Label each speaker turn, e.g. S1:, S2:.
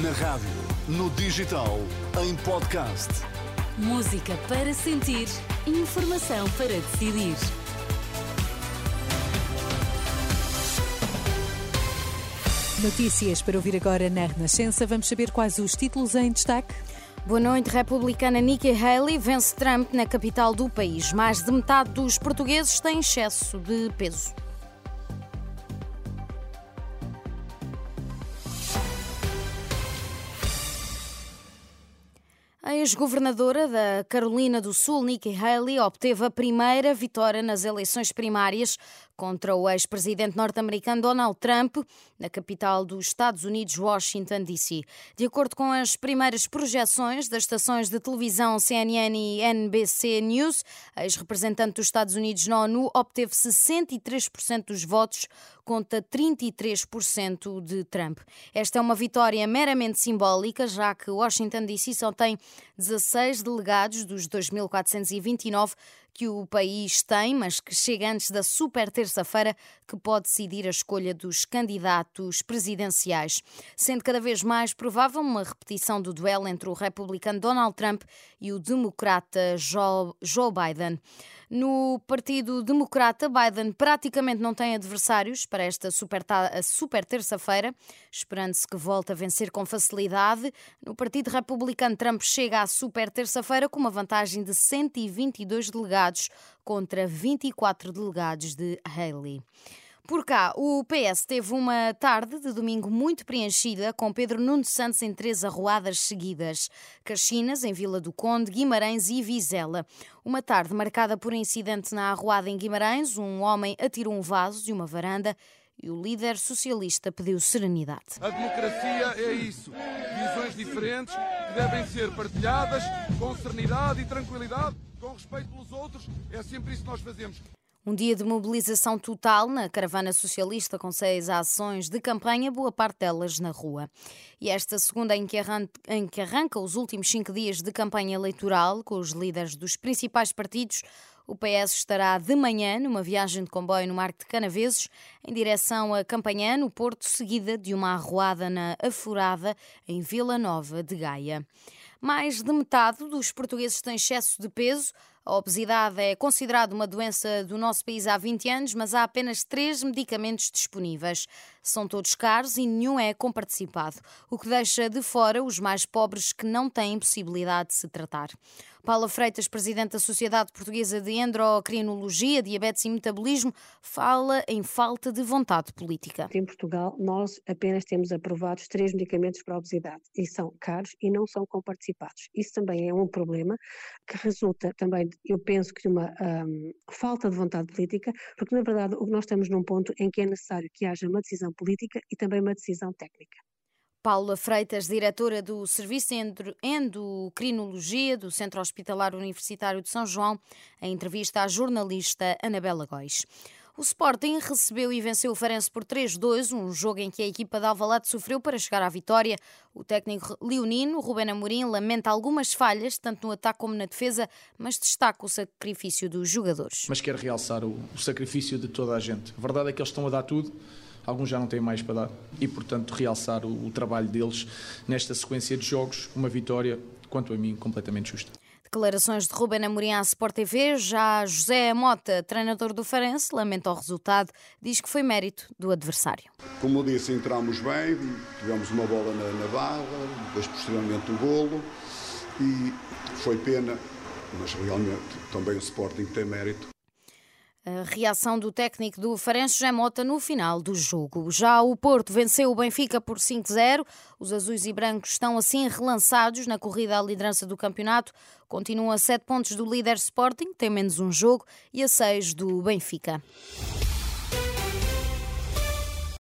S1: Na rádio, no digital, em podcast.
S2: Música para sentir, informação para decidir.
S3: Notícias para ouvir agora na Renascença. Vamos saber quais os títulos em destaque.
S4: Boa noite. Republicana Nikki Haley vence Trump na capital do país. Mais de metade dos portugueses têm excesso de peso. A ex-governadora da Carolina do Sul, Nikki Haley, obteve a primeira vitória nas eleições primárias contra o ex-presidente norte-americano Donald Trump, na capital dos Estados Unidos, Washington, D.C. De acordo com as primeiras projeções das estações de televisão CNN e NBC News, ex-representante dos Estados Unidos na ONU obteve 63% dos votos contra 33% de Trump. Esta é uma vitória meramente simbólica, já que Washington DC só tem 16 delegados dos 2.429 que o país tem, mas que chega antes da super terça-feira, que pode decidir a escolha dos candidatos presidenciais, sendo cada vez mais provável uma repetição do duelo entre o republicano Donald Trump e o democrata Joe Biden. No Partido Democrata, Biden praticamente não tem adversários para esta super, super terça-feira, esperando-se que volte a vencer com facilidade. No Partido Republicano, Trump chega à super terça-feira com uma vantagem de 122 delegados contra 24 delegados de Haley. Por cá, o PS teve uma tarde de domingo muito preenchida, com Pedro Nuno Santos em três arruadas seguidas: Caxinas, em Vila do Conde, Guimarães e Vizela. Uma tarde marcada por incidente na arruada em Guimarães, um homem atirou um vaso de uma varanda e o líder socialista pediu serenidade.
S5: A democracia é isso: visões diferentes que devem ser partilhadas com serenidade e tranquilidade, com respeito pelos outros. É sempre isso que nós fazemos.
S4: Um dia de mobilização total na caravana socialista, com seis ações de campanha, boa parte delas na rua. E esta segunda, em que, arranca, em que arranca os últimos cinco dias de campanha eleitoral, com os líderes dos principais partidos, o PS estará de manhã numa viagem de comboio no Marco de Canaveses, em direção a Campanhã, no Porto, seguida de uma arruada na Afurada, em Vila Nova de Gaia. Mais de metade dos portugueses têm excesso de peso. A obesidade é considerada uma doença do nosso país há 20 anos, mas há apenas três medicamentos disponíveis. São todos caros e nenhum é comparticipado, o que deixa de fora os mais pobres que não têm possibilidade de se tratar. Paula Freitas, presidente da Sociedade Portuguesa de Endocrinologia, Diabetes e Metabolismo, fala em falta de vontade política.
S6: Em Portugal, nós apenas temos aprovados três medicamentos para a obesidade e são caros e não são comparticipados. Isso também é um problema que resulta também, eu penso que de uma um, falta de vontade política, porque na verdade nós estamos num ponto em que é necessário que haja uma decisão política e também uma decisão técnica.
S4: Paula Freitas, diretora do Serviço de Endocrinologia do Centro Hospitalar Universitário de São João, em entrevista à jornalista Anabela Góis. O Sporting recebeu e venceu o Farense por 3-2, um jogo em que a equipa de Alvalade sofreu para chegar à vitória. O técnico leonino, Rubén Amorim, lamenta algumas falhas, tanto no ataque como na defesa, mas destaca o sacrifício dos jogadores.
S7: Mas quer realçar o, o sacrifício de toda a gente. A verdade é que eles estão a dar tudo alguns já não têm mais para dar. E, portanto, realçar o, o trabalho deles nesta sequência de jogos, uma vitória, quanto a mim, completamente justa.
S4: Declarações de Ruben Amorim à Sport TV. Já José Mota, treinador do Farense, lamenta o resultado, diz que foi mérito do adversário.
S8: Como eu disse, entramos bem, tivemos uma bola na, na barra, depois posteriormente o golo e foi pena, mas realmente também o Sporting tem mérito
S4: a reação do técnico do Farense José Mota no final do jogo. Já o Porto venceu o Benfica por 5-0. Os azuis e brancos estão assim relançados na corrida à liderança do campeonato. Continuam a 7 pontos do líder Sporting, tem menos um jogo, e a 6 do Benfica.